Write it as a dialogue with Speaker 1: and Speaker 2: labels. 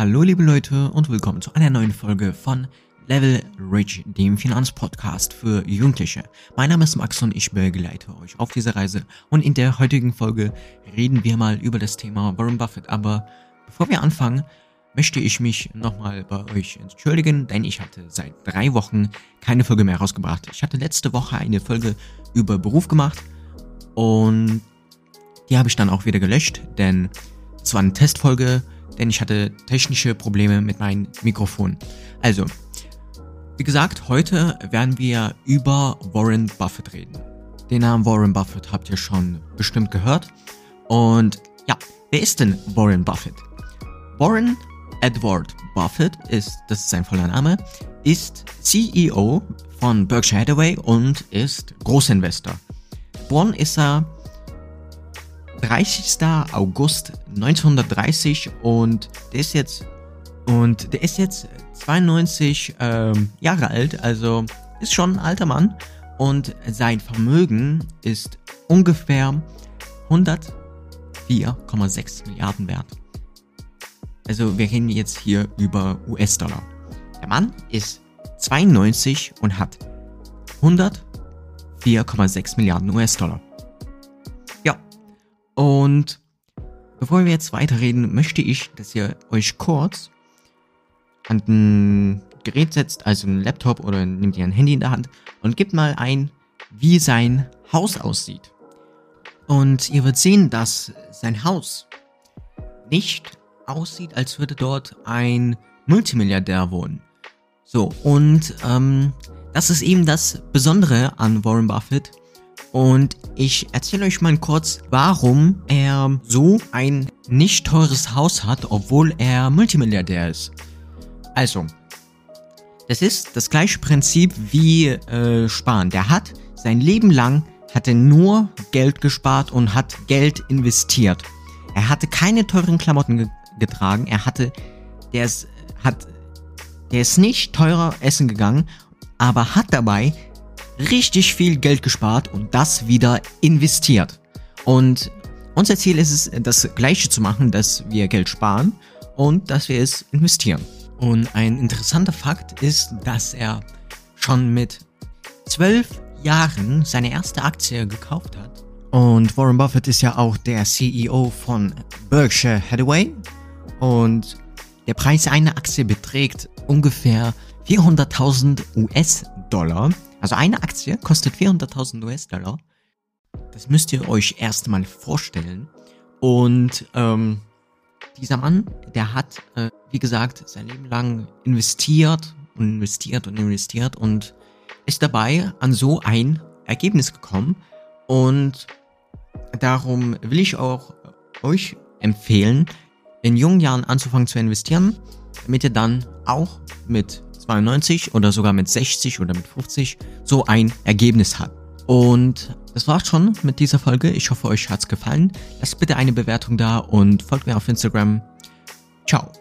Speaker 1: Hallo liebe Leute und willkommen zu einer neuen Folge von Level Rich, dem Finanzpodcast für Jugendliche. Mein Name ist Max und ich begleite euch auf dieser Reise und in der heutigen Folge reden wir mal über das Thema Warren Buffett. Aber bevor wir anfangen, möchte ich mich nochmal bei euch entschuldigen, denn ich hatte seit drei Wochen keine Folge mehr rausgebracht. Ich hatte letzte Woche eine Folge über Beruf gemacht und die habe ich dann auch wieder gelöscht, denn es war eine Testfolge, denn ich hatte technische Probleme mit meinem Mikrofon. Also, wie gesagt, heute werden wir über Warren Buffett reden. Den Namen Warren Buffett habt ihr schon bestimmt gehört. Und ja, wer ist denn Warren Buffett? Warren Edward Buffett ist, das ist sein voller Name, ist CEO von Berkshire Hathaway und ist Großinvestor. Geboren ist er 30. August 1930 und der ist jetzt und der ist jetzt 92 ähm, Jahre alt, also ist schon ein alter Mann und sein Vermögen ist ungefähr 104,6 Milliarden wert. Also wir reden jetzt hier über US-Dollar. Der Mann ist 92 und hat 104,6 Milliarden US-Dollar. Und bevor wir jetzt weiterreden, möchte ich, dass ihr euch kurz an ein Gerät setzt, also ein Laptop oder nehmt ihr ein Handy in der Hand und gebt mal ein, wie sein Haus aussieht. Und ihr werdet sehen, dass sein Haus nicht aussieht, als würde dort ein Multimilliardär wohnen. So, und ähm, das ist eben das Besondere an Warren Buffett. Und ich erzähle euch mal kurz, warum er so ein nicht teures Haus hat, obwohl er Multimilliardär ist. Also, das ist das gleiche Prinzip wie äh, Sparen. Der hat sein Leben lang hat er nur Geld gespart und hat Geld investiert. Er hatte keine teuren Klamotten ge getragen. Er hatte, der ist, hat, der ist nicht teurer essen gegangen, aber hat dabei richtig viel Geld gespart und das wieder investiert. Und unser Ziel ist es, das Gleiche zu machen, dass wir Geld sparen und dass wir es investieren. Und ein interessanter Fakt ist, dass er schon mit zwölf Jahren seine erste Aktie gekauft hat. Und Warren Buffett ist ja auch der CEO von Berkshire Hathaway. Und der Preis einer Aktie beträgt ungefähr 400.000 US-Dollar. Also eine Aktie kostet 400.000 US-Dollar. Das müsst ihr euch erstmal vorstellen. Und ähm, dieser Mann, der hat, äh, wie gesagt, sein Leben lang investiert und investiert und investiert und ist dabei an so ein Ergebnis gekommen. Und darum will ich auch euch empfehlen, in jungen Jahren anzufangen zu investieren, damit ihr dann auch mit 92 oder sogar mit 60 oder mit 50 so ein Ergebnis hat. Und das war's schon mit dieser Folge. Ich hoffe, euch hat's gefallen. Lasst bitte eine Bewertung da und folgt mir auf Instagram. Ciao.